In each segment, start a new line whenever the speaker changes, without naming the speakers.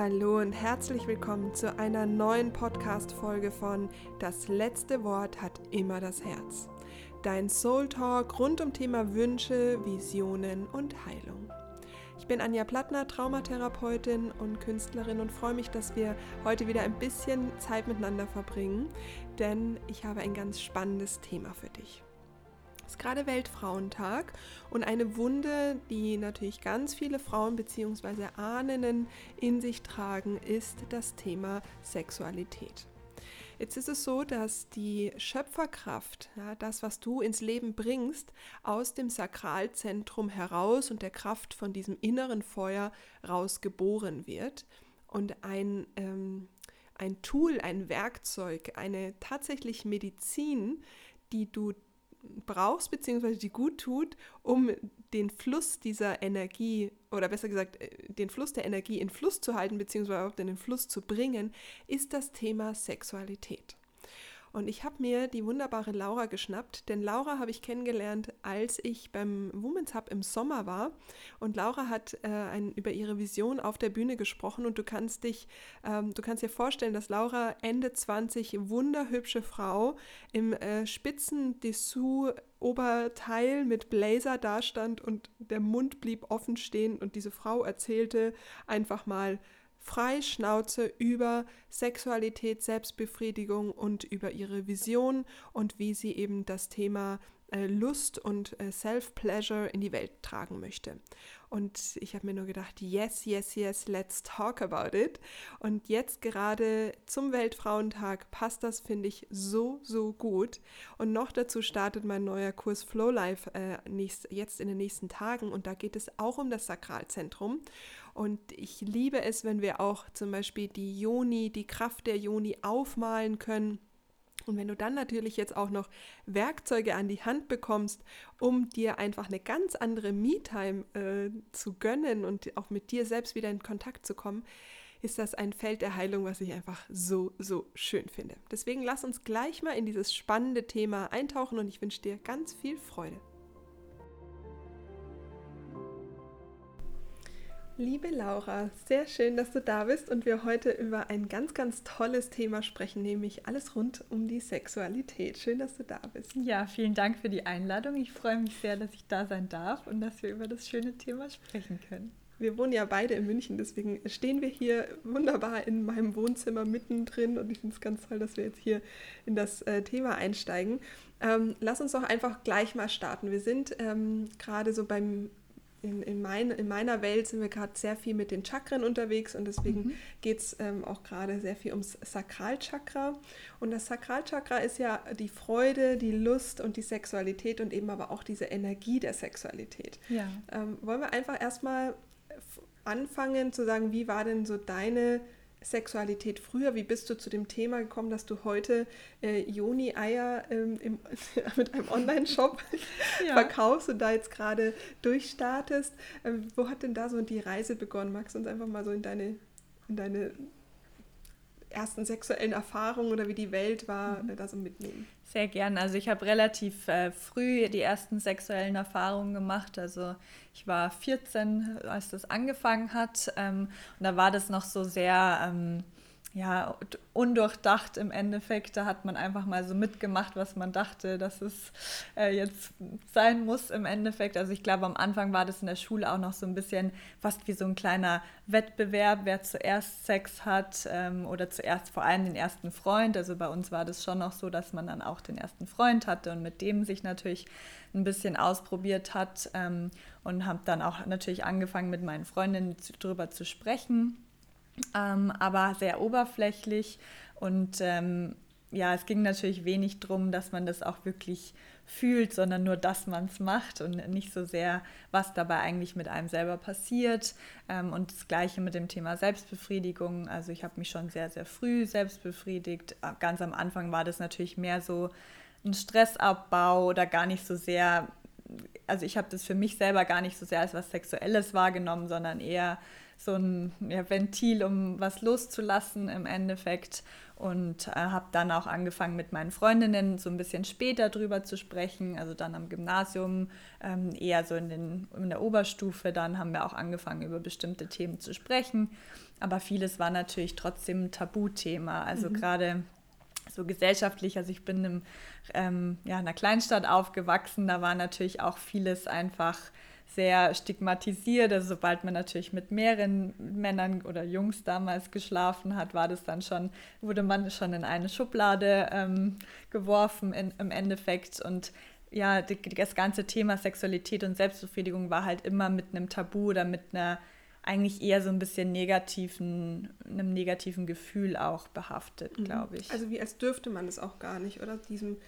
Hallo und herzlich willkommen zu einer neuen Podcast-Folge von Das letzte Wort hat immer das Herz. Dein Soul Talk rund um Thema Wünsche, Visionen und Heilung. Ich bin Anja Plattner, Traumatherapeutin und Künstlerin und freue mich, dass wir heute wieder ein bisschen Zeit miteinander verbringen, denn ich habe ein ganz spannendes Thema für dich. Ist gerade Weltfrauentag und eine Wunde, die natürlich ganz viele Frauen bzw. Ahnen in sich tragen, ist das Thema Sexualität. Jetzt ist es so, dass die Schöpferkraft, ja, das, was du ins Leben bringst, aus dem Sakralzentrum heraus und der Kraft von diesem inneren Feuer raus geboren wird. Und ein, ähm, ein Tool, ein Werkzeug, eine tatsächlich Medizin, die du brauchst, beziehungsweise die gut tut, um den Fluss dieser Energie, oder besser gesagt, äh, den Fluss der Energie in Fluss zu halten, beziehungsweise auch in den Fluss zu bringen, ist das Thema Sexualität. Und ich habe mir die wunderbare Laura geschnappt, denn Laura habe ich kennengelernt, als ich beim Women's Hub im Sommer war. Und Laura hat äh, ein, über ihre Vision auf der Bühne gesprochen. Und du kannst dich, ähm, du kannst dir vorstellen, dass Laura Ende 20, wunderhübsche Frau im äh, spitzen Dessous Oberteil mit Blazer dastand und der Mund blieb offen stehen und diese Frau erzählte einfach mal frei Schnauze über Sexualität, Selbstbefriedigung und über ihre Vision und wie sie eben das Thema äh, Lust und äh, Self-Pleasure in die Welt tragen möchte. Und ich habe mir nur gedacht, yes, yes, yes, let's talk about it. Und jetzt gerade zum Weltfrauentag passt das, finde ich, so, so gut. Und noch dazu startet mein neuer Kurs Flow Life äh, nächst, jetzt in den nächsten Tagen. Und da geht es auch um das Sakralzentrum. Und ich liebe es, wenn wir auch zum Beispiel die Joni, die Kraft der Joni aufmalen können und wenn du dann natürlich jetzt auch noch Werkzeuge an die Hand bekommst, um dir einfach eine ganz andere Me-Time äh, zu gönnen und auch mit dir selbst wieder in Kontakt zu kommen, ist das ein Feld der Heilung, was ich einfach so, so schön finde. Deswegen lass uns gleich mal in dieses spannende Thema eintauchen und ich wünsche dir ganz viel Freude. Liebe Laura, sehr schön, dass du da bist und wir heute über ein ganz, ganz tolles Thema sprechen, nämlich alles rund um die Sexualität. Schön, dass du da bist.
Ja, vielen Dank für die Einladung. Ich freue mich sehr, dass ich da sein darf und dass wir über das schöne Thema sprechen können.
Wir wohnen ja beide in München, deswegen stehen wir hier wunderbar in meinem Wohnzimmer mittendrin und ich finde es ganz toll, dass wir jetzt hier in das äh, Thema einsteigen. Ähm, lass uns doch einfach gleich mal starten. Wir sind ähm, gerade so beim in, in, mein, in meiner Welt sind wir gerade sehr viel mit den Chakren unterwegs und deswegen mhm. geht es ähm, auch gerade sehr viel ums Sakralchakra. Und das Sakralchakra ist ja die Freude, die Lust und die Sexualität und eben aber auch diese Energie der Sexualität. Ja. Ähm, wollen wir einfach erstmal anfangen zu sagen, wie war denn so deine Sexualität früher? Wie bist du zu dem Thema gekommen, dass du heute äh, Joni-Eier ähm, mit einem Online-Shop ja. verkaufst und da jetzt gerade durchstartest? Ähm, wo hat denn da so die Reise begonnen? Magst du uns einfach mal so in deine, in deine ersten sexuellen Erfahrungen oder wie die Welt war, mhm. Da so mitnehmen?
Sehr gern. Also ich habe relativ äh, früh die ersten sexuellen Erfahrungen gemacht. Also ich war 14, als das angefangen hat. Ähm, und da war das noch so sehr... Ähm, ja, undurchdacht im Endeffekt. Da hat man einfach mal so mitgemacht, was man dachte, dass es äh, jetzt sein muss im Endeffekt. Also ich glaube, am Anfang war das in der Schule auch noch so ein bisschen fast wie so ein kleiner Wettbewerb, wer zuerst Sex hat ähm, oder zuerst vor allem den ersten Freund. Also bei uns war das schon noch so, dass man dann auch den ersten Freund hatte und mit dem sich natürlich ein bisschen ausprobiert hat ähm, und habe dann auch natürlich angefangen, mit meinen Freundinnen darüber zu sprechen ähm, aber sehr oberflächlich. Und ähm, ja, es ging natürlich wenig darum, dass man das auch wirklich fühlt, sondern nur, dass man es macht und nicht so sehr, was dabei eigentlich mit einem selber passiert. Ähm, und das gleiche mit dem Thema Selbstbefriedigung. Also ich habe mich schon sehr, sehr früh selbst befriedigt. Äh, ganz am Anfang war das natürlich mehr so ein Stressabbau oder gar nicht so sehr, also ich habe das für mich selber gar nicht so sehr als was Sexuelles wahrgenommen, sondern eher so ein ja, Ventil, um was loszulassen im Endeffekt. Und äh, habe dann auch angefangen mit meinen Freundinnen so ein bisschen später drüber zu sprechen, also dann am Gymnasium, ähm, eher so in, den, in der Oberstufe, dann haben wir auch angefangen über bestimmte Themen zu sprechen. Aber vieles war natürlich trotzdem ein Tabuthema. Also mhm. gerade so gesellschaftlich, also ich bin im, ähm, ja, in einer Kleinstadt aufgewachsen, da war natürlich auch vieles einfach sehr stigmatisiert. Also sobald man natürlich mit mehreren Männern oder Jungs damals geschlafen hat, war das dann schon, wurde man schon in eine Schublade ähm, geworfen in, im Endeffekt. Und ja, die, das ganze Thema Sexualität und Selbstbefriedigung war halt immer mit einem Tabu oder mit einer eigentlich eher so ein bisschen negativen, einem negativen Gefühl auch behaftet, mhm. glaube ich.
Also wie als dürfte man es auch gar nicht, oder? Diesem,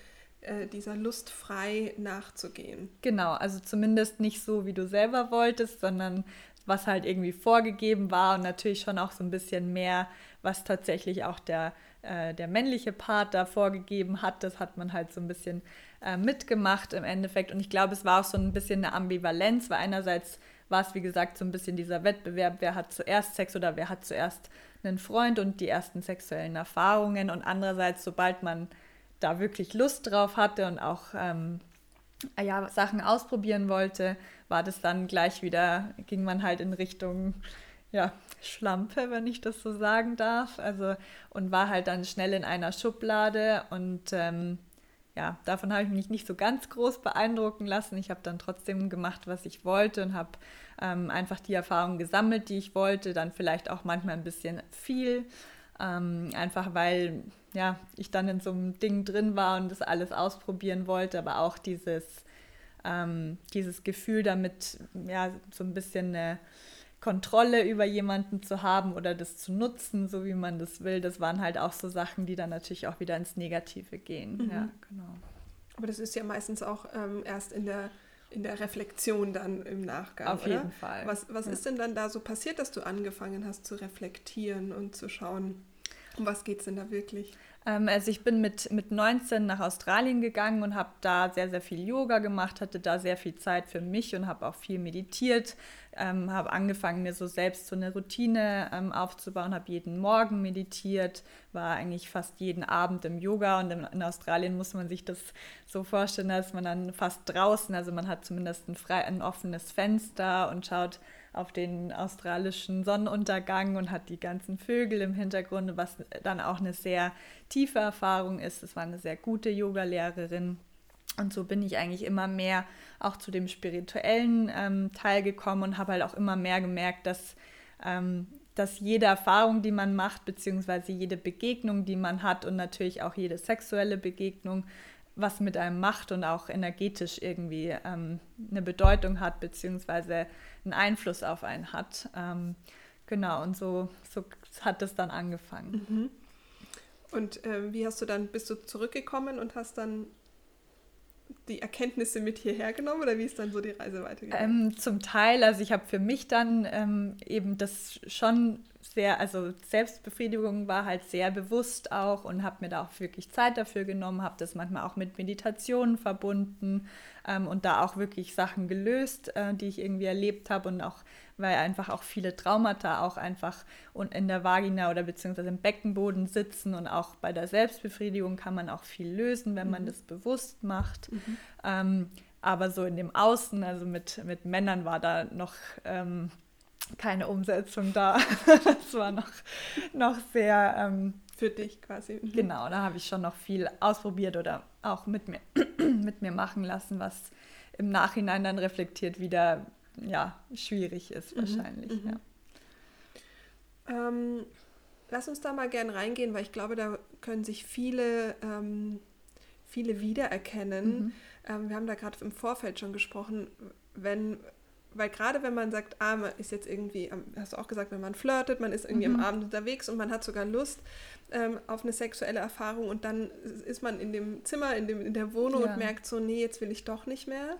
äh, dieser Lust frei nachzugehen.
Genau, also zumindest nicht so, wie du selber wolltest, sondern was halt irgendwie vorgegeben war und natürlich schon auch so ein bisschen mehr, was tatsächlich auch der, äh, der männliche Part da vorgegeben hat. Das hat man halt so ein bisschen äh, mitgemacht im Endeffekt. Und ich glaube, es war auch so ein bisschen eine Ambivalenz, weil einerseits war es, wie gesagt, so ein bisschen dieser Wettbewerb, wer hat zuerst Sex oder wer hat zuerst einen Freund und die ersten sexuellen Erfahrungen. Und andererseits, sobald man da wirklich Lust drauf hatte und auch ähm, ja, Sachen ausprobieren wollte, war das dann gleich wieder, ging man halt in Richtung ja, Schlampe, wenn ich das so sagen darf. Also und war halt dann schnell in einer Schublade und ähm, ja, davon habe ich mich nicht so ganz groß beeindrucken lassen. Ich habe dann trotzdem gemacht, was ich wollte und habe ähm, einfach die Erfahrungen gesammelt, die ich wollte. Dann vielleicht auch manchmal ein bisschen viel, ähm, einfach weil ja, ich dann in so einem Ding drin war und das alles ausprobieren wollte, aber auch dieses, ähm, dieses Gefühl damit, ja, so ein bisschen eine Kontrolle über jemanden zu haben oder das zu nutzen, so wie man das will, das waren halt auch so Sachen, die dann natürlich auch wieder ins Negative gehen. Mhm. Ja, genau.
Aber das ist ja meistens auch ähm, erst in der, in der Reflexion dann im Nachgang.
Auf oder? jeden Fall.
Was, was ja. ist denn dann da so passiert, dass du angefangen hast zu reflektieren und zu schauen, um was geht es denn da wirklich?
Ähm, also ich bin mit, mit 19 nach Australien gegangen und habe da sehr, sehr viel Yoga gemacht, hatte da sehr viel Zeit für mich und habe auch viel meditiert, ähm, habe angefangen, mir so selbst so eine Routine ähm, aufzubauen, habe jeden Morgen meditiert, war eigentlich fast jeden Abend im Yoga und in, in, Australien muss man sich das so vorstellen, dass man dann fast draußen, also man hat zumindest ein, frei, ein offenes Fenster und schaut auf den australischen Sonnenuntergang und hat die ganzen Vögel im Hintergrund, was dann auch eine sehr tiefe Erfahrung ist. Es war eine sehr gute Yogalehrerin. Und so bin ich eigentlich immer mehr auch zu dem spirituellen ähm, Teil gekommen und habe halt auch immer mehr gemerkt, dass, ähm, dass jede Erfahrung, die man macht, beziehungsweise jede Begegnung, die man hat und natürlich auch jede sexuelle Begegnung, was mit einem macht und auch energetisch irgendwie ähm, eine Bedeutung hat, beziehungsweise einen Einfluss auf einen hat. Ähm, genau, und so, so hat es dann angefangen.
Mhm. Und äh, wie hast du dann, bist du zurückgekommen und hast dann die Erkenntnisse mit hierher genommen oder wie ist dann so die Reise weitergegangen?
Ähm, zum Teil, also ich habe für mich dann ähm, eben das schon sehr, also Selbstbefriedigung war halt sehr bewusst auch und habe mir da auch wirklich Zeit dafür genommen, habe das manchmal auch mit Meditationen verbunden ähm, und da auch wirklich Sachen gelöst, äh, die ich irgendwie erlebt habe und auch, weil einfach auch viele Traumata auch einfach und in der Vagina oder beziehungsweise im Beckenboden sitzen und auch bei der Selbstbefriedigung kann man auch viel lösen, wenn man mhm. das bewusst macht. Mhm. Ähm, aber so in dem Außen, also mit, mit Männern war da noch ähm, keine Umsetzung da. das war noch, noch sehr. Ähm,
Für dich quasi.
Mhm. Genau, da habe ich schon noch viel ausprobiert oder auch mit mir, mit mir machen lassen, was im Nachhinein dann reflektiert wieder ja, schwierig ist mhm, wahrscheinlich. Mhm.
Ja. Ähm, lass uns da mal gern reingehen, weil ich glaube, da können sich viele, ähm, viele wiedererkennen. Mhm. Ähm, wir haben da gerade im Vorfeld schon gesprochen, wenn weil gerade wenn man sagt, ah, man ist jetzt irgendwie, hast du auch gesagt, wenn man flirtet, man ist irgendwie mhm. am Abend unterwegs und man hat sogar Lust ähm, auf eine sexuelle Erfahrung und dann ist man in dem Zimmer, in, dem, in der Wohnung ja. und merkt so, nee, jetzt will ich doch nicht mehr,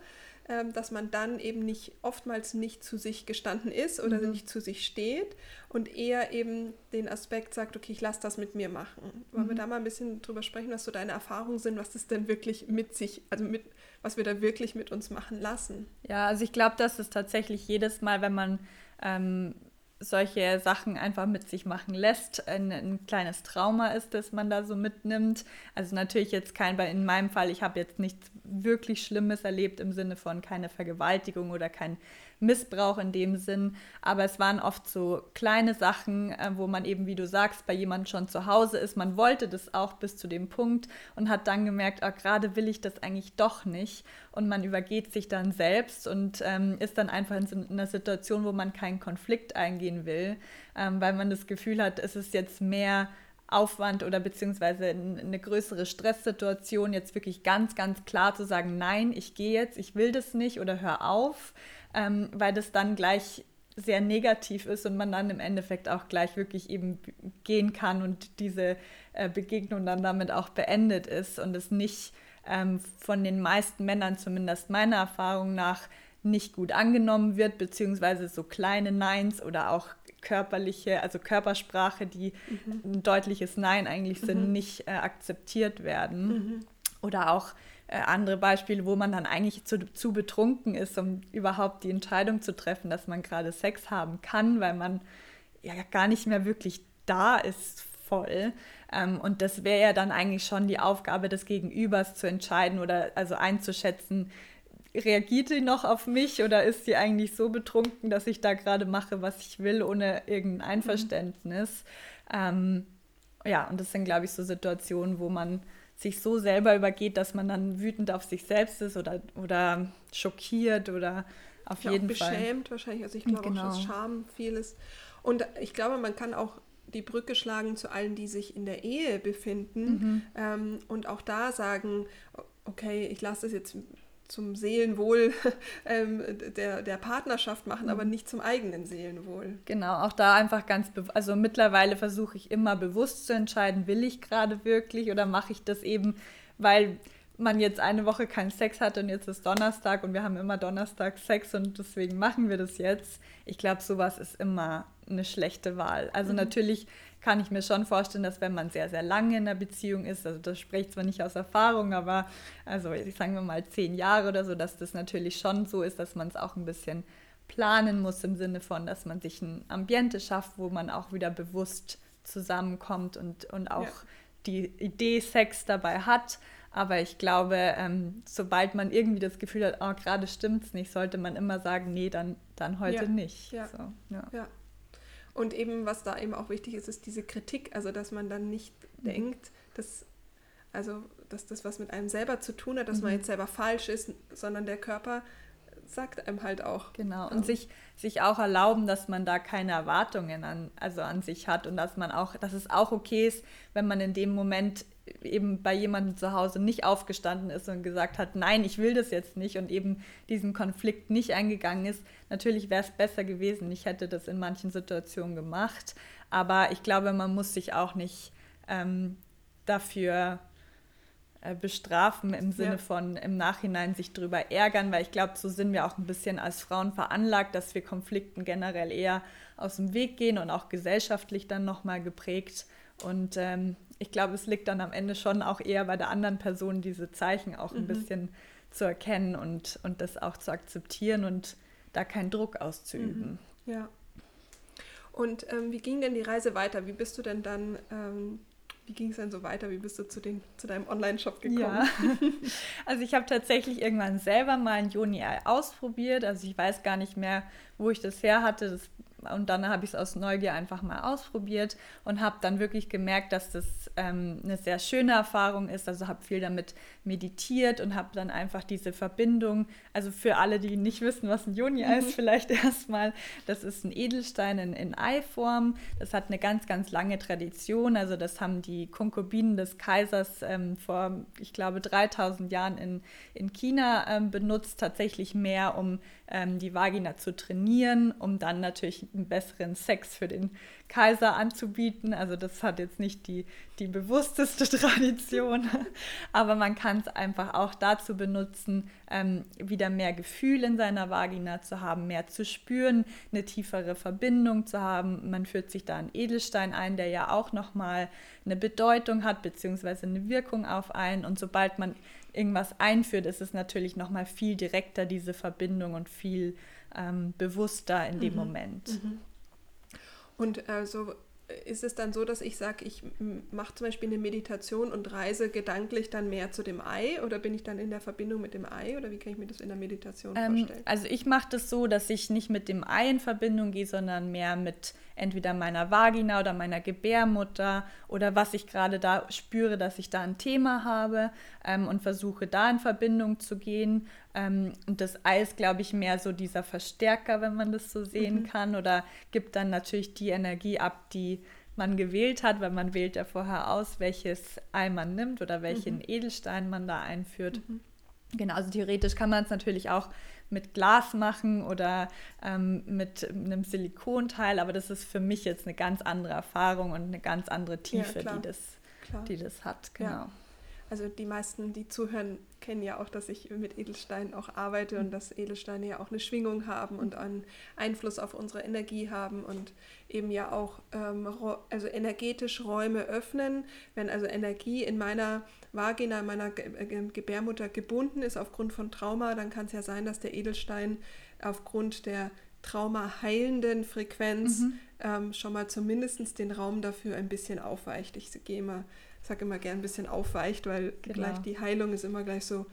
dass man dann eben nicht, oftmals nicht zu sich gestanden ist oder mhm. nicht zu sich steht und eher eben den Aspekt sagt, okay, ich lasse das mit mir machen. Wollen wir mhm. da mal ein bisschen drüber sprechen, was so deine Erfahrungen sind, was das denn wirklich mit sich, also mit was wir da wirklich mit uns machen lassen.
Ja, also ich glaube, dass es tatsächlich jedes Mal, wenn man ähm, solche Sachen einfach mit sich machen lässt. Ein, ein, kleines Trauma ist, das man da so mitnimmt. Also natürlich jetzt kein, weil in meinem Fall, ich habe jetzt nichts wirklich Schlimmes erlebt im Sinne von keine Vergewaltigung oder kein Missbrauch in dem Sinn, aber es waren oft so kleine Sachen, äh, wo man eben, wie du sagst, bei jemandem schon zu Hause ist. Man wollte das auch bis zu dem Punkt und hat dann gemerkt, oh, gerade will ich das eigentlich doch nicht und man übergeht sich dann selbst und ähm, ist dann einfach in einer Situation, wo man keinen Konflikt eingehen will, ähm, weil man das Gefühl hat, es ist jetzt mehr Aufwand oder beziehungsweise eine größere Stresssituation, jetzt wirklich ganz, ganz klar zu sagen, nein, ich gehe jetzt, ich will das nicht oder hör auf, ähm, weil das dann gleich sehr negativ ist und man dann im Endeffekt auch gleich wirklich eben gehen kann und diese äh, Begegnung dann damit auch beendet ist und es nicht ähm, von den meisten Männern, zumindest meiner Erfahrung nach, nicht gut angenommen wird, beziehungsweise so kleine Neins oder auch körperliche, also Körpersprache, die mhm. ein deutliches Nein eigentlich sind, mhm. nicht äh, akzeptiert werden. Mhm. Oder auch äh, andere Beispiele, wo man dann eigentlich zu, zu betrunken ist, um überhaupt die Entscheidung zu treffen, dass man gerade Sex haben kann, weil man ja gar nicht mehr wirklich da ist voll. Ähm, und das wäre ja dann eigentlich schon die Aufgabe des Gegenübers zu entscheiden oder also einzuschätzen, reagiert sie noch auf mich oder ist sie eigentlich so betrunken, dass ich da gerade mache, was ich will, ohne irgendein mhm. Einverständnis? Mhm. Ähm, ja, und das sind, glaube ich, so Situationen, wo man sich so selber übergeht, dass man dann wütend auf sich selbst ist oder, oder schockiert oder auf ja, jeden
beschämt
Fall.
Beschämt wahrscheinlich. Also ich glaube genau. auch, dass Scham vieles. Und ich glaube, man kann auch die Brücke schlagen zu allen, die sich in der Ehe befinden mhm. ähm, und auch da sagen, okay, ich lasse das jetzt zum Seelenwohl ähm, der, der Partnerschaft machen, aber mhm. nicht zum eigenen Seelenwohl.
Genau, auch da einfach ganz, also mittlerweile versuche ich immer bewusst zu entscheiden, will ich gerade wirklich oder mache ich das eben, weil man jetzt eine Woche keinen Sex hat und jetzt ist Donnerstag und wir haben immer Donnerstag Sex und deswegen machen wir das jetzt. Ich glaube, sowas ist immer eine schlechte Wahl. Also mhm. natürlich kann ich mir schon vorstellen, dass wenn man sehr, sehr lange in einer Beziehung ist, also das spricht zwar nicht aus Erfahrung, aber also ich sagen wir mal zehn Jahre oder so, dass das natürlich schon so ist, dass man es auch ein bisschen planen muss im Sinne von, dass man sich ein Ambiente schafft, wo man auch wieder bewusst zusammenkommt und, und auch ja. die Idee Sex dabei hat. Aber ich glaube, ähm, sobald man irgendwie das Gefühl hat, oh, gerade stimmt es nicht, sollte man immer sagen, nee, dann, dann heute
ja.
nicht.
Ja. So, ja. Ja. Und eben, was da eben auch wichtig ist, ist diese Kritik, also dass man dann nicht mhm. denkt, dass, also, dass das was mit einem selber zu tun hat, dass mhm. man jetzt selber falsch ist, sondern der Körper sagt einem halt auch.
Genau, und sich, sich auch erlauben, dass man da keine Erwartungen an, also an sich hat und dass man auch, dass es auch okay ist, wenn man in dem Moment eben bei jemandem zu Hause nicht aufgestanden ist und gesagt hat, nein, ich will das jetzt nicht und eben diesen Konflikt nicht eingegangen ist. Natürlich wäre es besser gewesen, ich hätte das in manchen Situationen gemacht, aber ich glaube, man muss sich auch nicht ähm, dafür äh, bestrafen im Sinne ja. von im Nachhinein sich darüber ärgern, weil ich glaube, so sind wir auch ein bisschen als Frauen veranlagt, dass wir Konflikten generell eher aus dem Weg gehen und auch gesellschaftlich dann nochmal geprägt. Und ähm, ich glaube, es liegt dann am Ende schon auch eher bei der anderen Person, diese Zeichen auch ein mhm. bisschen zu erkennen und, und das auch zu akzeptieren und da keinen Druck auszuüben.
Mhm. Ja. Und ähm, wie ging denn die Reise weiter? Wie bist du denn dann, ähm, wie ging es denn so weiter? Wie bist du zu, den, zu deinem Online-Shop gekommen? Ja.
Also ich habe tatsächlich irgendwann selber mal ein Joni ausprobiert. Also ich weiß gar nicht mehr, wo ich das her hatte. Das und dann habe ich es aus Neugier einfach mal ausprobiert und habe dann wirklich gemerkt, dass das ähm, eine sehr schöne Erfahrung ist. Also habe viel damit meditiert und habe dann einfach diese Verbindung. Also für alle, die nicht wissen, was ein Joni mhm. ist, vielleicht erstmal, das ist ein Edelstein in, in Eiform. Das hat eine ganz, ganz lange Tradition. Also das haben die Konkubinen des Kaisers ähm, vor, ich glaube, 3000 Jahren in, in China ähm, benutzt, tatsächlich mehr, um ähm, die Vagina zu trainieren, um dann natürlich einen besseren Sex für den Kaiser anzubieten. Also das hat jetzt nicht die, die bewussteste Tradition, aber man kann es einfach auch dazu benutzen, ähm, wieder mehr Gefühl in seiner Vagina zu haben, mehr zu spüren, eine tiefere Verbindung zu haben. Man führt sich da einen Edelstein ein, der ja auch nochmal eine Bedeutung hat, beziehungsweise eine Wirkung auf einen. Und sobald man irgendwas einführt, ist es natürlich noch mal viel direkter, diese Verbindung und ähm, bewusster in dem mhm. Moment. Mhm.
Und also ist es dann so, dass ich sage, ich mache zum Beispiel eine Meditation und reise gedanklich dann mehr zu dem Ei oder bin ich dann in der Verbindung mit dem Ei oder wie kann ich mir das in der Meditation ähm, vorstellen?
Also ich mache das so, dass ich nicht mit dem Ei in Verbindung gehe, sondern mehr mit entweder meiner Vagina oder meiner Gebärmutter oder was ich gerade da spüre, dass ich da ein Thema habe ähm, und versuche da in Verbindung zu gehen. Ähm, und das Ei ist, glaube ich, mehr so dieser Verstärker, wenn man das so sehen mhm. kann oder gibt dann natürlich die Energie ab, die man gewählt hat, weil man wählt ja vorher aus, welches Ei man nimmt oder welchen mhm. Edelstein man da einführt. Mhm. Genau, also theoretisch kann man es natürlich auch mit Glas machen oder ähm, mit einem Silikonteil, aber das ist für mich jetzt eine ganz andere Erfahrung und eine ganz andere Tiefe, ja, die, das, die das hat. Genau. Ja.
Also die meisten, die zuhören, kennen ja auch, dass ich mit Edelsteinen auch arbeite und dass Edelsteine ja auch eine Schwingung haben und einen Einfluss auf unsere Energie haben und eben ja auch ähm, also energetisch Räume öffnen. Wenn also Energie in meiner Vagina, in meiner Gebärmutter gebunden ist aufgrund von Trauma, dann kann es ja sein, dass der Edelstein aufgrund der traumaheilenden Frequenz mhm. ähm, schon mal zumindest den Raum dafür ein bisschen aufweicht. Ich gehe mal sage immer gern ein bisschen aufweicht, weil genau. gleich die Heilung ist immer gleich so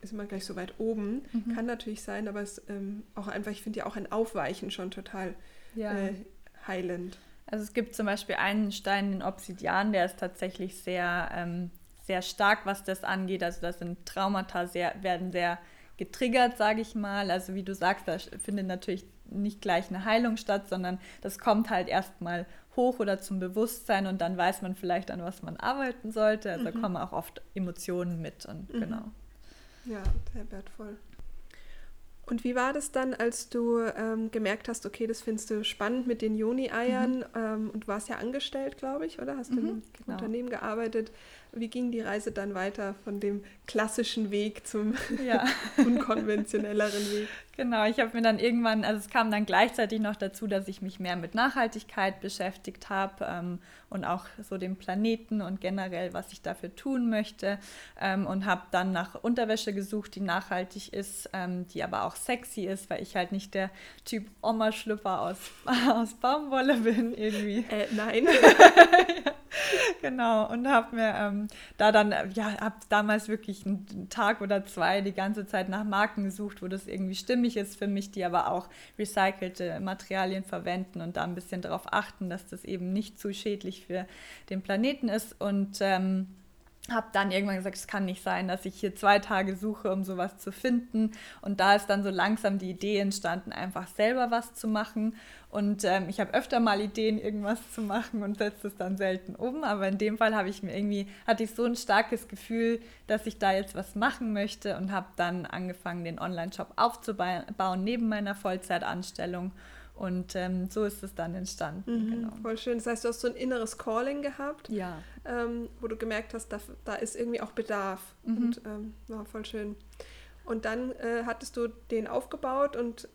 ist immer gleich so weit oben. Mhm. Kann natürlich sein, aber es ähm, auch einfach, ich finde ja auch ein Aufweichen schon total ja. äh, heilend.
Also es gibt zum Beispiel einen Stein, den Obsidian, der ist tatsächlich sehr, ähm, sehr stark, was das angeht. Also da sind Traumata sehr, werden sehr getriggert, sage ich mal. Also wie du sagst, da findet natürlich nicht gleich eine Heilung statt, sondern das kommt halt erstmal hoch oder zum Bewusstsein und dann weiß man vielleicht, an was man arbeiten sollte. Also mhm. kommen auch oft Emotionen mit und mhm. genau.
Ja, sehr wertvoll. Und wie war das dann, als du ähm, gemerkt hast, okay, das findest du spannend mit den Joni-Eiern mhm. ähm, und warst ja angestellt, glaube ich, oder? Hast du mhm, im genau. Unternehmen gearbeitet. Wie ging die Reise dann weiter von dem klassischen Weg zum ja. unkonventionelleren Weg?
Genau, ich habe mir dann irgendwann, also es kam dann gleichzeitig noch dazu, dass ich mich mehr mit Nachhaltigkeit beschäftigt habe ähm, und auch so dem Planeten und generell, was ich dafür tun möchte ähm, und habe dann nach Unterwäsche gesucht, die nachhaltig ist, ähm, die aber auch sexy ist, weil ich halt nicht der Typ Oma-Schlüpper aus, aus Baumwolle bin irgendwie.
Äh, nein.
ja. genau, und habe mir ähm, da dann, ja, habe damals wirklich einen Tag oder zwei die ganze Zeit nach Marken gesucht, wo das irgendwie stimmig ist für mich, die aber auch recycelte Materialien verwenden und da ein bisschen darauf achten, dass das eben nicht zu schädlich für den Planeten ist. Und ähm, habe dann irgendwann gesagt, es kann nicht sein, dass ich hier zwei Tage suche, um sowas zu finden. Und da ist dann so langsam die Idee entstanden, einfach selber was zu machen. Und ähm, ich habe öfter mal Ideen, irgendwas zu machen und setze es dann selten um. Aber in dem Fall habe ich mir irgendwie, hatte ich so ein starkes Gefühl, dass ich da jetzt was machen möchte und habe dann angefangen, den Online-Shop aufzubauen neben meiner Vollzeitanstellung und ähm, so ist es dann entstanden.
Mhm, genau. Voll schön. Das heißt, du hast so ein inneres Calling gehabt,
ja.
ähm, wo du gemerkt hast, da, da ist irgendwie auch Bedarf. Mhm. Und ähm, war voll schön. Und dann äh, hattest du den aufgebaut und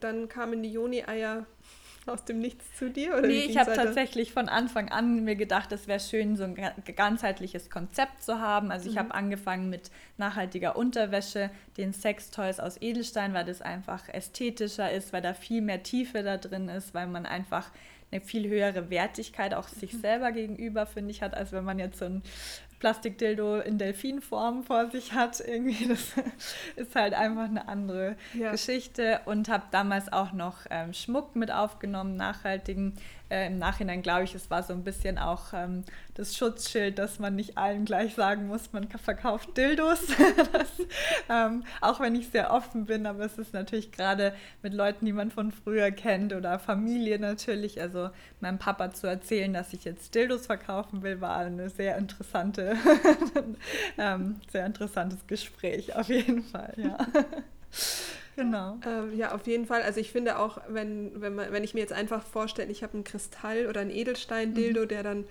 dann kamen die Joni-Eier aus dem Nichts zu dir?
Oder nee, ich habe tatsächlich von Anfang an mir gedacht, es wäre schön, so ein ganzheitliches Konzept zu haben. Also ich mhm. habe angefangen mit nachhaltiger Unterwäsche, den Sextoys aus Edelstein, weil das einfach ästhetischer ist, weil da viel mehr Tiefe da drin ist, weil man einfach eine viel höhere Wertigkeit auch sich mhm. selber gegenüber, finde ich, hat, als wenn man jetzt so ein Plastikdildo in Delfinform vor sich hat. Irgendwie, das ist halt einfach eine andere ja. Geschichte. Und habe damals auch noch ähm, Schmuck mit aufgenommen, nachhaltigen. Äh, Im Nachhinein glaube ich, es war so ein bisschen auch ähm, das Schutzschild, dass man nicht allen gleich sagen muss, man verkauft Dildos. das, ähm, auch wenn ich sehr offen bin, aber es ist natürlich gerade mit Leuten, die man von früher kennt oder Familie natürlich. Also meinem Papa zu erzählen, dass ich jetzt Dildos verkaufen will, war eine sehr interessante ähm, sehr interessantes Gespräch, auf jeden Fall, ja.
Genau. Ähm, ja, auf jeden Fall. Also ich finde auch, wenn, wenn, man, wenn ich mir jetzt einfach vorstelle, ich habe einen Kristall oder einen Edelstein-Dildo, mhm. der dann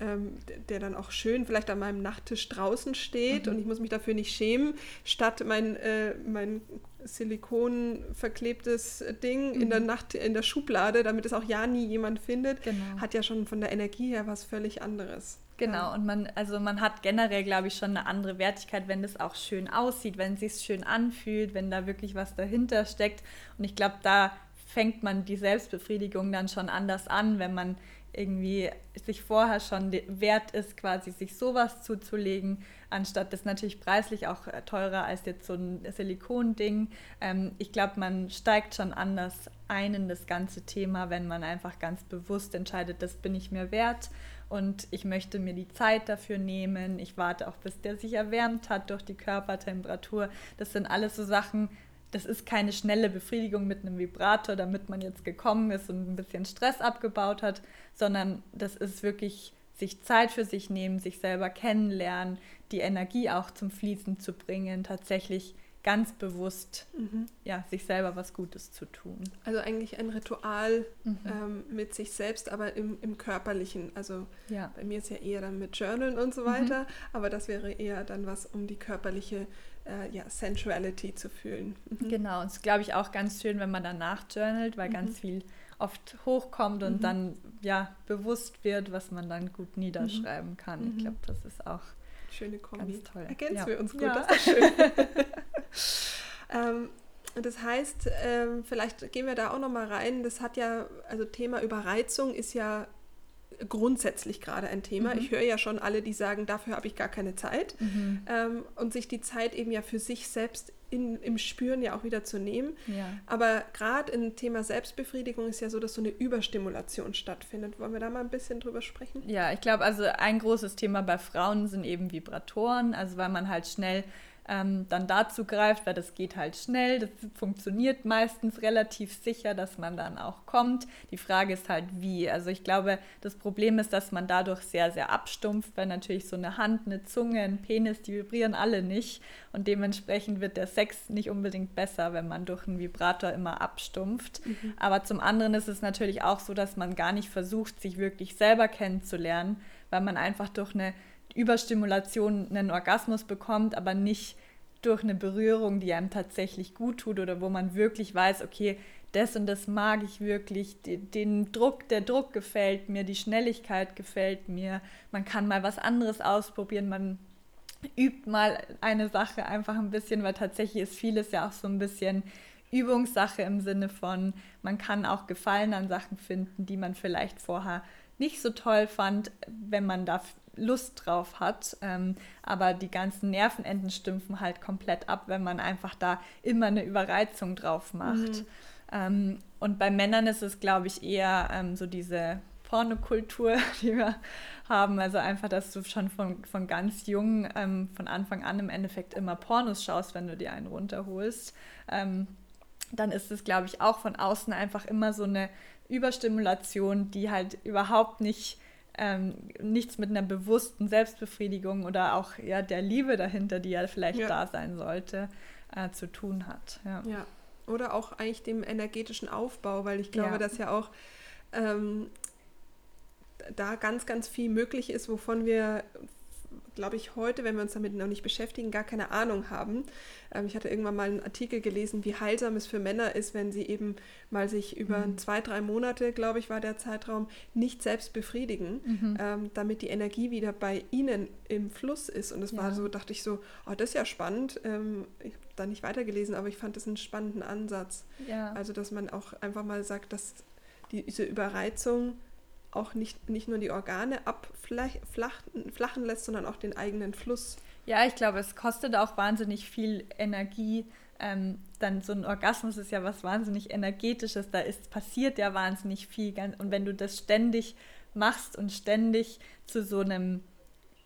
ähm, der dann auch schön vielleicht an meinem Nachttisch draußen steht mhm. und ich muss mich dafür nicht schämen, statt mein, äh, mein Silikon verklebtes Ding mhm. in der Nacht in der Schublade, damit es auch ja nie jemand findet, genau. hat ja schon von der Energie her was völlig anderes.
Genau, und man, also man hat generell, glaube ich, schon eine andere Wertigkeit, wenn das auch schön aussieht, wenn es sich schön anfühlt, wenn da wirklich was dahinter steckt. Und ich glaube, da fängt man die Selbstbefriedigung dann schon anders an, wenn man irgendwie sich vorher schon wert ist, quasi sich sowas zuzulegen, anstatt das natürlich preislich auch äh, teurer als jetzt so ein Silikonding. Ähm, ich glaube, man steigt schon anders ein in das ganze Thema, wenn man einfach ganz bewusst entscheidet, das bin ich mir wert und ich möchte mir die Zeit dafür nehmen. Ich warte auch, bis der sich erwärmt hat durch die Körpertemperatur. Das sind alles so Sachen, das ist keine schnelle Befriedigung mit einem Vibrator, damit man jetzt gekommen ist und ein bisschen Stress abgebaut hat, sondern das ist wirklich sich Zeit für sich nehmen, sich selber kennenlernen, die Energie auch zum Fließen zu bringen, tatsächlich ganz bewusst mhm. ja, sich selber was Gutes zu tun.
Also eigentlich ein Ritual mhm. ähm, mit sich selbst, aber im, im Körperlichen. Also ja. bei mir ist ja eher dann mit Journalen und so weiter, mhm. aber das wäre eher dann was, um die körperliche äh, ja, Sensuality zu fühlen.
Mhm. Genau, und es ist, glaube ich, auch ganz schön, wenn man danach journalt, weil ganz mhm. viel oft hochkommt und mhm. dann ja bewusst wird, was man dann gut niederschreiben kann. Ich glaube, das ist auch
Schöne Kombi.
Ganz toll.
Ergänzen
ja.
wir uns gut, ja. das ist schön. ähm, das heißt, ähm, vielleicht gehen wir da auch noch mal rein. Das hat ja, also Thema Überreizung ist ja grundsätzlich gerade ein Thema. Mhm. Ich höre ja schon alle, die sagen, dafür habe ich gar keine Zeit. Mhm. Ähm, und sich die Zeit eben ja für sich selbst in, im Spüren ja auch wieder zu nehmen. Ja. Aber gerade im Thema Selbstbefriedigung ist ja so, dass so eine Überstimulation stattfindet. Wollen wir da mal ein bisschen drüber sprechen?
Ja, ich glaube, also ein großes Thema bei Frauen sind eben Vibratoren, also weil man halt schnell ähm, dann dazu greift, weil das geht halt schnell, das funktioniert meistens relativ sicher, dass man dann auch kommt. Die Frage ist halt wie. Also ich glaube, das Problem ist, dass man dadurch sehr, sehr abstumpft, weil natürlich so eine Hand, eine Zunge, ein Penis, die vibrieren alle nicht und dementsprechend wird der Sex nicht unbedingt besser, wenn man durch einen Vibrator immer abstumpft. Mhm. Aber zum anderen ist es natürlich auch so, dass man gar nicht versucht, sich wirklich selber kennenzulernen, weil man einfach durch eine Überstimulation einen Orgasmus bekommt, aber nicht durch eine Berührung, die einem tatsächlich gut tut oder wo man wirklich weiß, okay, das und das mag ich wirklich, den Druck, der Druck gefällt mir, die Schnelligkeit gefällt mir, man kann mal was anderes ausprobieren, man übt mal eine Sache einfach ein bisschen, weil tatsächlich ist vieles ja auch so ein bisschen Übungssache im Sinne von, man kann auch Gefallen an Sachen finden, die man vielleicht vorher nicht so toll fand, wenn man da Lust drauf hat. Ähm, aber die ganzen Nervenenden stumpfen halt komplett ab, wenn man einfach da immer eine Überreizung drauf macht. Mhm. Ähm, und bei Männern ist es, glaube ich, eher ähm, so diese Pornokultur, die wir haben. Also einfach, dass du schon von, von ganz jung, ähm, von Anfang an im Endeffekt immer Pornos schaust, wenn du dir einen runterholst. Ähm, dann ist es, glaube ich, auch von außen einfach immer so eine Überstimulation, die halt überhaupt nicht ähm, nichts mit einer bewussten Selbstbefriedigung oder auch ja, der Liebe dahinter, die ja vielleicht ja. da sein sollte, äh, zu tun hat. Ja.
ja. Oder auch eigentlich dem energetischen Aufbau, weil ich glaube, ja. dass ja auch ähm, da ganz, ganz viel möglich ist, wovon wir glaube ich, heute, wenn wir uns damit noch nicht beschäftigen, gar keine Ahnung haben. Ähm, ich hatte irgendwann mal einen Artikel gelesen, wie heilsam es für Männer ist, wenn sie eben mal sich über mhm. zwei, drei Monate, glaube ich, war der Zeitraum, nicht selbst befriedigen, mhm. ähm, damit die Energie wieder bei ihnen im Fluss ist. Und es ja. war so, dachte ich so, oh, das ist ja spannend. Ähm, ich habe da nicht weitergelesen, aber ich fand das einen spannenden Ansatz. Ja. Also, dass man auch einfach mal sagt, dass diese Überreizung auch nicht, nicht nur die Organe abflachen lässt, sondern auch den eigenen Fluss.
Ja, ich glaube, es kostet auch wahnsinnig viel Energie. Ähm, dann so ein Orgasmus ist ja was wahnsinnig energetisches, da ist passiert ja wahnsinnig viel. Und wenn du das ständig machst und ständig zu so einem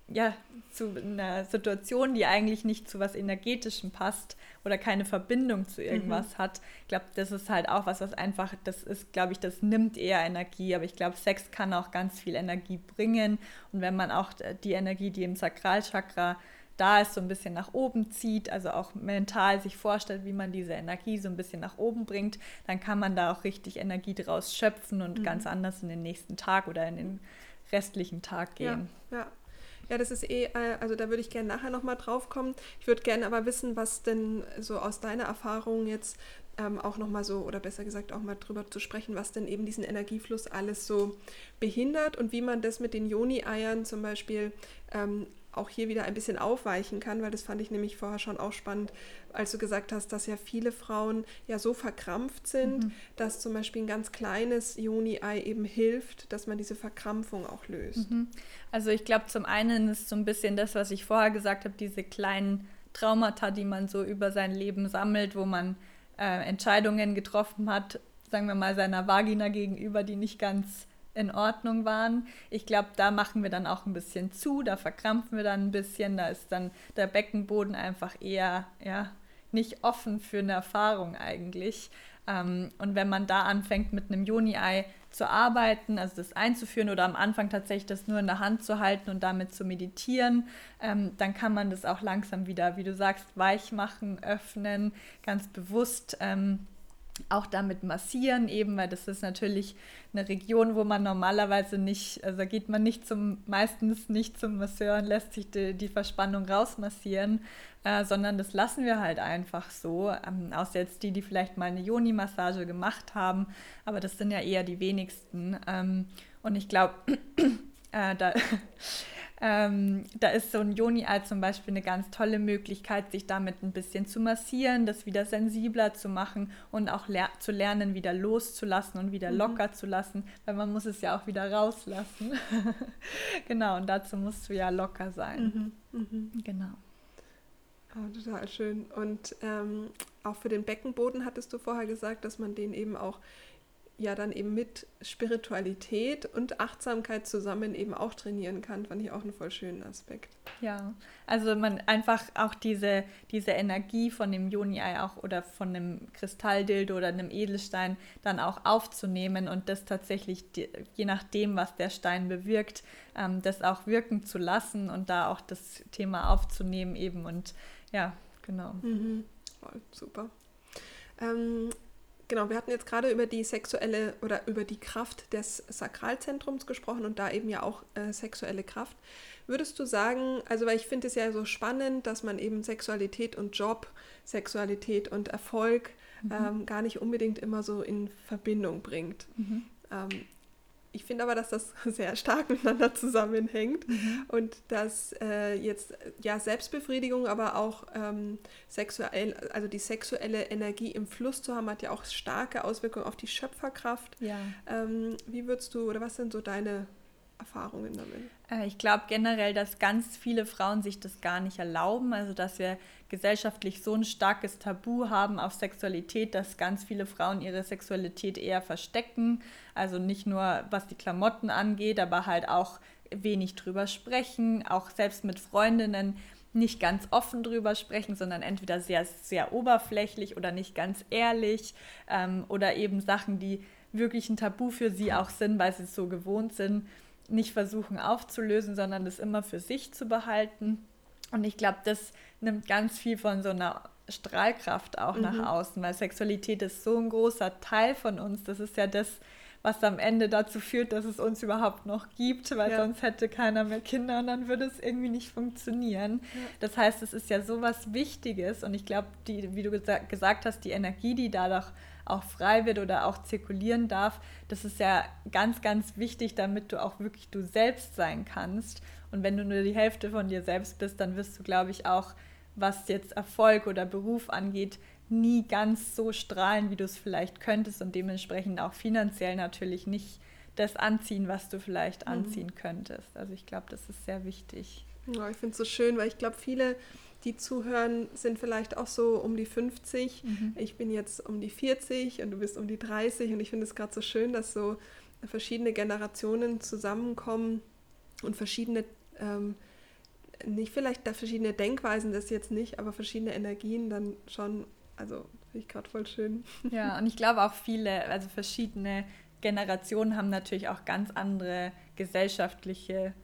ja, zu einer Situation, die eigentlich nicht zu was Energetischem passt oder keine Verbindung zu irgendwas mhm. hat. Ich glaube, das ist halt auch was, was einfach, das ist, glaube ich, das nimmt eher Energie. Aber ich glaube, Sex kann auch ganz viel Energie bringen. Und wenn man auch die Energie, die im Sakralchakra da ist, so ein bisschen nach oben zieht, also auch mental sich vorstellt, wie man diese Energie so ein bisschen nach oben bringt, dann kann man da auch richtig Energie draus schöpfen und mhm. ganz anders in den nächsten Tag oder in den restlichen Tag gehen.
Ja, ja. Ja, das ist eh, äh, also da würde ich gerne nachher nochmal drauf kommen. Ich würde gerne aber wissen, was denn so aus deiner Erfahrung jetzt ähm, auch nochmal so, oder besser gesagt auch mal drüber zu sprechen, was denn eben diesen Energiefluss alles so behindert und wie man das mit den Joni-Eiern zum Beispiel ähm, auch hier wieder ein bisschen aufweichen kann, weil das fand ich nämlich vorher schon auch spannend, als du gesagt hast, dass ja viele Frauen ja so verkrampft sind, mhm. dass zum Beispiel ein ganz kleines Juni-Ei eben hilft, dass man diese Verkrampfung auch löst. Mhm.
Also ich glaube, zum einen ist so ein bisschen das, was ich vorher gesagt habe, diese kleinen Traumata, die man so über sein Leben sammelt, wo man äh, Entscheidungen getroffen hat, sagen wir mal seiner Vagina gegenüber, die nicht ganz in Ordnung waren. Ich glaube, da machen wir dann auch ein bisschen zu, da verkrampfen wir dann ein bisschen, da ist dann der Beckenboden einfach eher ja, nicht offen für eine Erfahrung eigentlich. Ähm, und wenn man da anfängt mit einem Joni-Ei zu arbeiten, also das einzuführen oder am Anfang tatsächlich das nur in der Hand zu halten und damit zu meditieren, ähm, dann kann man das auch langsam wieder, wie du sagst, weich machen, öffnen, ganz bewusst. Ähm, auch damit massieren, eben, weil das ist natürlich eine Region, wo man normalerweise nicht, also geht man nicht zum, meistens nicht zum Masseur und lässt sich die, die Verspannung rausmassieren, äh, sondern das lassen wir halt einfach so. Ähm, außer jetzt die, die vielleicht mal eine Yoni-Massage gemacht haben, aber das sind ja eher die wenigsten. Ähm, und ich glaube, äh, da ähm, da ist so ein Joni-Ei zum Beispiel eine ganz tolle Möglichkeit, sich damit ein bisschen zu massieren, das wieder sensibler zu machen und auch ler zu lernen, wieder loszulassen und wieder mhm. locker zu lassen, weil man muss es ja auch wieder rauslassen. genau, und dazu musst du ja locker sein. Mhm. Mhm. Genau.
Oh, total schön. Und ähm, auch für den Beckenboden hattest du vorher gesagt, dass man den eben auch ja dann eben mit Spiritualität und Achtsamkeit zusammen eben auch trainieren kann, fand ich auch einen voll schönen Aspekt.
Ja, also man einfach auch diese, diese Energie von dem Joni-Ei auch oder von einem Kristalldildo oder einem Edelstein dann auch aufzunehmen und das tatsächlich, je nachdem, was der Stein bewirkt, ähm, das auch wirken zu lassen und da auch das Thema aufzunehmen eben und ja, genau.
Mhm. Voll, super. Ähm, Genau, wir hatten jetzt gerade über die sexuelle oder über die Kraft des Sakralzentrums gesprochen und da eben ja auch äh, sexuelle Kraft. Würdest du sagen, also weil ich finde es ja so spannend, dass man eben Sexualität und Job, Sexualität und Erfolg mhm. ähm, gar nicht unbedingt immer so in Verbindung bringt. Mhm. Ähm, ich finde aber, dass das sehr stark miteinander zusammenhängt mhm. und dass äh, jetzt ja Selbstbefriedigung, aber auch ähm, sexuell, also die sexuelle Energie im Fluss zu haben, hat ja auch starke Auswirkungen auf die Schöpferkraft. Ja. Ähm, wie würdest du oder was sind so deine Erfahrungen damit?
Äh, ich glaube generell, dass ganz viele Frauen sich das gar nicht erlauben. Also, dass wir gesellschaftlich so ein starkes Tabu haben auf Sexualität, dass ganz viele Frauen ihre Sexualität eher verstecken. Also nicht nur was die Klamotten angeht, aber halt auch wenig drüber sprechen, auch selbst mit Freundinnen nicht ganz offen drüber sprechen, sondern entweder sehr, sehr oberflächlich oder nicht ganz ehrlich ähm, oder eben Sachen, die wirklich ein Tabu für sie auch sind, weil sie es so gewohnt sind nicht versuchen aufzulösen, sondern das immer für sich zu behalten. Und ich glaube, das nimmt ganz viel von so einer Strahlkraft auch mhm. nach außen, weil Sexualität ist so ein großer Teil von uns. Das ist ja das, was am Ende dazu führt, dass es uns überhaupt noch gibt, weil ja. sonst hätte keiner mehr Kinder und dann würde es irgendwie nicht funktionieren. Ja. Das heißt, es ist ja so was Wichtiges und ich glaube, wie du gesa gesagt hast, die Energie, die dadurch auch frei wird oder auch zirkulieren darf, das ist ja ganz, ganz wichtig, damit du auch wirklich du selbst sein kannst. Und wenn du nur die Hälfte von dir selbst bist, dann wirst du, glaube ich, auch, was jetzt Erfolg oder Beruf angeht, nie ganz so strahlen, wie du es vielleicht könntest und dementsprechend auch finanziell natürlich nicht das anziehen, was du vielleicht mhm. anziehen mhm. könntest. Also ich glaube, das ist sehr wichtig.
Ja, ich finde es so schön, weil ich glaube, viele die zuhören, sind vielleicht auch so um die 50. Mhm. Ich bin jetzt um die 40 und du bist um die 30 und ich finde es gerade so schön, dass so verschiedene Generationen zusammenkommen und verschiedene, ähm, nicht vielleicht da verschiedene Denkweisen, das jetzt nicht, aber verschiedene Energien dann schon, also finde ich gerade voll schön.
Ja, und ich glaube auch viele, also verschiedene Generationen haben natürlich auch ganz andere gesellschaftliche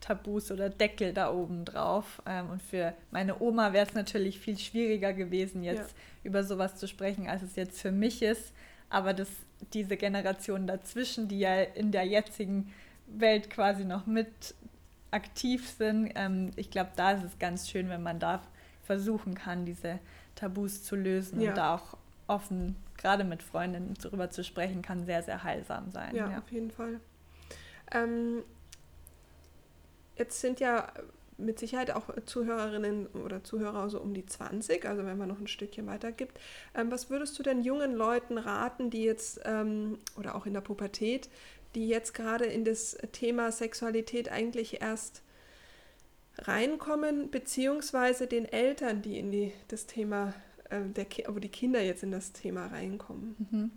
Tabus oder Deckel da oben drauf. Ähm, und für meine Oma wäre es natürlich viel schwieriger gewesen, jetzt ja. über sowas zu sprechen, als es jetzt für mich ist. Aber das, diese Generation dazwischen, die ja in der jetzigen Welt quasi noch mit aktiv sind, ähm, ich glaube, da ist es ganz schön, wenn man da versuchen kann, diese Tabus zu lösen ja. und da auch offen, gerade mit Freundinnen darüber zu sprechen, kann sehr, sehr heilsam sein.
Ja, ja. auf jeden Fall. Ähm, Jetzt sind ja mit Sicherheit auch Zuhörerinnen oder Zuhörer so um die 20, also wenn man noch ein Stückchen weiter gibt. Ähm, was würdest du denn jungen Leuten raten, die jetzt, ähm, oder auch in der Pubertät, die jetzt gerade in das Thema Sexualität eigentlich erst reinkommen, beziehungsweise den Eltern, die in die, das Thema, äh, der, wo die Kinder jetzt in das Thema reinkommen?
Mhm.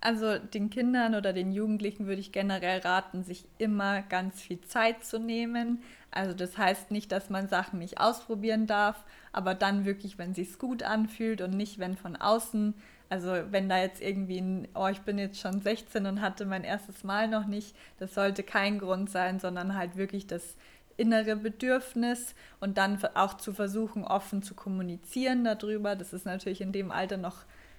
Also den Kindern oder den Jugendlichen würde ich generell raten, sich immer ganz viel Zeit zu nehmen. Also das heißt nicht, dass man Sachen nicht ausprobieren darf, aber dann wirklich, wenn sich's gut anfühlt und nicht, wenn von außen, also wenn da jetzt irgendwie ein, oh, ich bin jetzt schon 16 und hatte mein erstes Mal noch nicht, das sollte kein Grund sein, sondern halt wirklich das innere Bedürfnis und dann auch zu versuchen, offen zu kommunizieren darüber. Das ist natürlich in dem Alter noch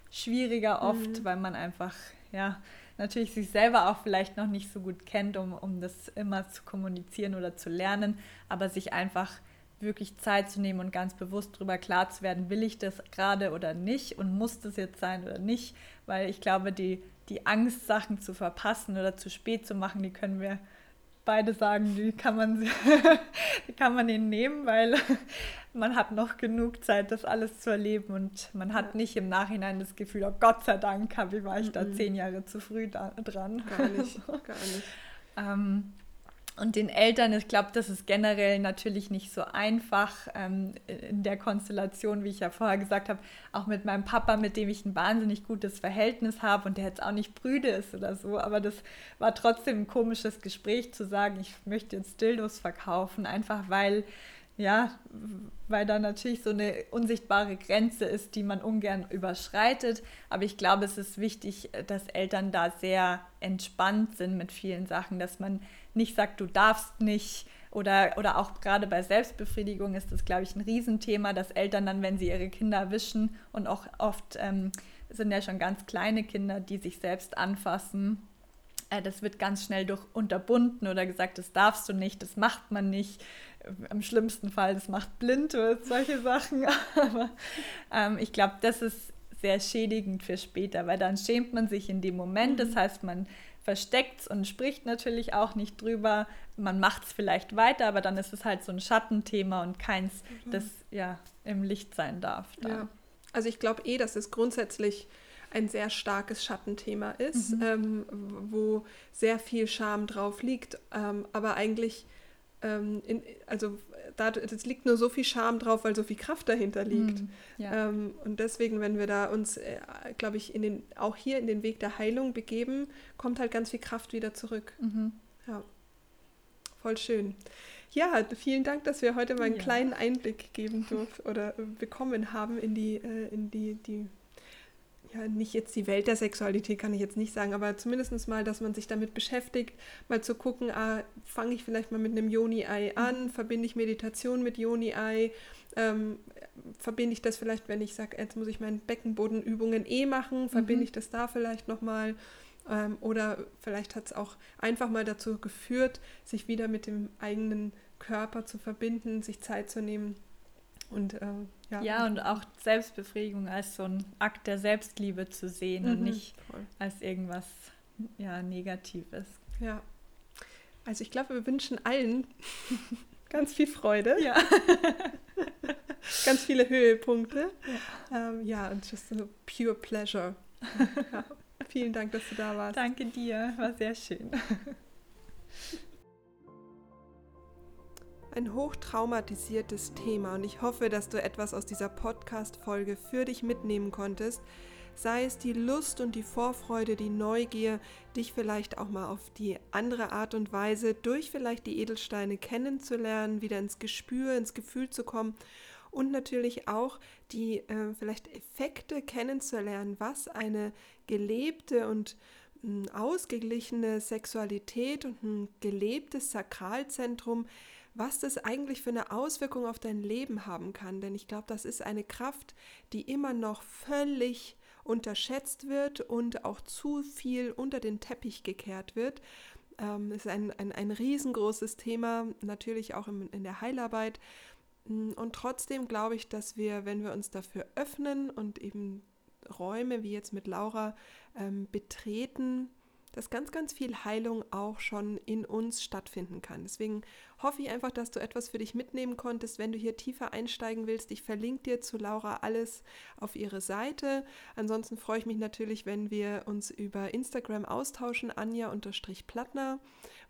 schwieriger oft, mhm. weil man einfach, ja, natürlich sich selber auch vielleicht noch nicht so gut kennt, um, um das immer zu kommunizieren oder zu lernen, aber sich einfach wirklich Zeit zu nehmen und ganz bewusst darüber klar zu werden, will ich das gerade oder nicht und muss das jetzt sein oder nicht, weil ich glaube, die, die Angst, Sachen zu verpassen oder zu spät zu machen, die können wir beide sagen, die kann man, die kann man ihnen nehmen, weil man hat noch genug Zeit, das alles zu erleben und man hat nicht im Nachhinein das Gefühl, oh Gott sei Dank wie war ich da zehn Jahre zu früh da, dran.
Gar nicht, gar nicht.
ähm, und den Eltern, ich glaube, das ist generell natürlich nicht so einfach ähm, in der Konstellation, wie ich ja vorher gesagt habe, auch mit meinem Papa, mit dem ich ein wahnsinnig gutes Verhältnis habe und der jetzt auch nicht brüde ist oder so, aber das war trotzdem ein komisches Gespräch zu sagen, ich möchte jetzt Dildos verkaufen, einfach weil ja, weil da natürlich so eine unsichtbare Grenze ist, die man ungern überschreitet. Aber ich glaube, es ist wichtig, dass Eltern da sehr entspannt sind mit vielen Sachen, dass man nicht sagt, du darfst nicht. Oder, oder auch gerade bei Selbstbefriedigung ist das, glaube ich, ein Riesenthema, dass Eltern dann, wenn sie ihre Kinder erwischen und auch oft ähm, sind ja schon ganz kleine Kinder, die sich selbst anfassen, äh, das wird ganz schnell durch unterbunden oder gesagt, das darfst du nicht, das macht man nicht. Im schlimmsten Fall, das macht blind oder solche Sachen. Aber ähm, ich glaube, das ist sehr schädigend für später, weil dann schämt man sich in dem Moment. Das mhm. heißt, man versteckt es und spricht natürlich auch nicht drüber. Man macht es vielleicht weiter, aber dann ist es halt so ein Schattenthema und keins, mhm. das ja im Licht sein darf.
Ja. Also ich glaube eh, dass es grundsätzlich ein sehr starkes Schattenthema ist, mhm. ähm, wo sehr viel Scham drauf liegt, ähm, aber eigentlich ähm, in, also da, das liegt nur so viel Scham drauf, weil so viel Kraft dahinter liegt. Mm, ja. ähm, und deswegen, wenn wir da uns, äh, glaube ich, in den, auch hier in den Weg der Heilung begeben, kommt halt ganz viel Kraft wieder zurück. Mhm. Ja, voll schön. Ja, vielen Dank, dass wir heute mal einen ja. kleinen Einblick geben durften oder äh, bekommen haben in die, äh, in die, die ja, nicht jetzt die Welt der Sexualität, kann ich jetzt nicht sagen, aber zumindest mal, dass man sich damit beschäftigt, mal zu gucken, ah, fange ich vielleicht mal mit einem Yoni-Ei an, mhm. verbinde ich Meditation mit Yoni-Ei, ähm, verbinde ich das vielleicht, wenn ich sage, jetzt muss ich meine Beckenbodenübungen eh machen, verbinde mhm. ich das da vielleicht nochmal. Ähm, oder vielleicht hat es auch einfach mal dazu geführt, sich wieder mit dem eigenen Körper zu verbinden, sich Zeit zu nehmen und, äh,
ja. ja, und auch Selbstbefriedigung als so ein Akt der Selbstliebe zu sehen mhm, und nicht voll. als irgendwas ja, Negatives.
Ja. Also ich glaube, wir wünschen allen ganz viel Freude.
Ja.
ganz viele Höhepunkte. Ja, ähm, ja und just a pure pleasure. Ja. Vielen Dank, dass du da warst.
Danke dir, war sehr schön.
Ein hochtraumatisiertes Thema und ich hoffe, dass du etwas aus dieser Podcast-Folge für dich mitnehmen konntest. Sei es die Lust und die Vorfreude, die Neugier, dich vielleicht auch mal auf die andere Art und Weise durch vielleicht die Edelsteine kennenzulernen, wieder ins Gespür, ins Gefühl zu kommen und natürlich auch die äh, vielleicht Effekte kennenzulernen, was eine gelebte und hm, ausgeglichene Sexualität und ein gelebtes Sakralzentrum was das eigentlich für eine Auswirkung auf dein Leben haben kann. Denn ich glaube, das ist eine Kraft, die immer noch völlig unterschätzt wird und auch zu viel unter den Teppich gekehrt wird. Ähm, ist ein, ein, ein riesengroßes Thema, natürlich auch im, in der Heilarbeit. Und trotzdem glaube ich, dass wir, wenn wir uns dafür öffnen und eben Räume wie jetzt mit Laura ähm, betreten, dass ganz, ganz viel Heilung auch schon in uns stattfinden kann. Deswegen hoffe ich einfach, dass du etwas für dich mitnehmen konntest. Wenn du hier tiefer einsteigen willst, ich verlinke dir zu Laura alles auf ihre Seite. Ansonsten freue ich mich natürlich, wenn wir uns über Instagram austauschen, Anja-Plattner,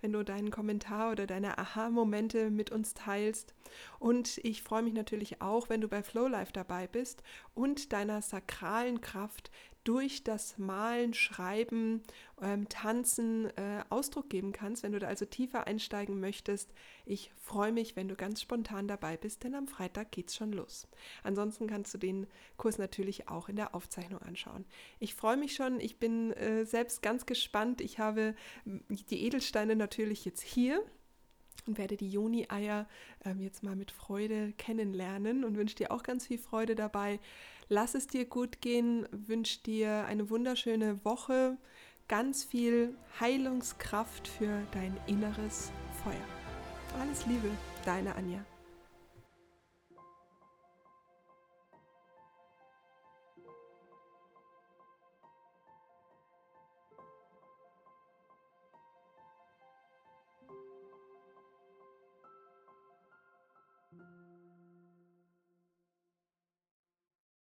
wenn du deinen Kommentar oder deine Aha-Momente mit uns teilst. Und ich freue mich natürlich auch, wenn du bei Flowlife dabei bist und deiner sakralen Kraft durch das Malen, Schreiben, ähm, Tanzen äh, Ausdruck geben kannst, wenn du da also tiefer einsteigen möchtest. Ich freue mich, wenn du ganz spontan dabei bist, denn am Freitag geht's schon los. Ansonsten kannst du den Kurs natürlich auch in der Aufzeichnung anschauen. Ich freue mich schon, ich bin äh, selbst ganz gespannt. Ich habe die Edelsteine natürlich jetzt hier und werde die Joni-Eier ähm, jetzt mal mit Freude kennenlernen und wünsche dir auch ganz viel Freude dabei. Lass es dir gut gehen, wünsche dir eine wunderschöne Woche, ganz viel Heilungskraft für dein inneres Feuer. Alles Liebe, deine Anja.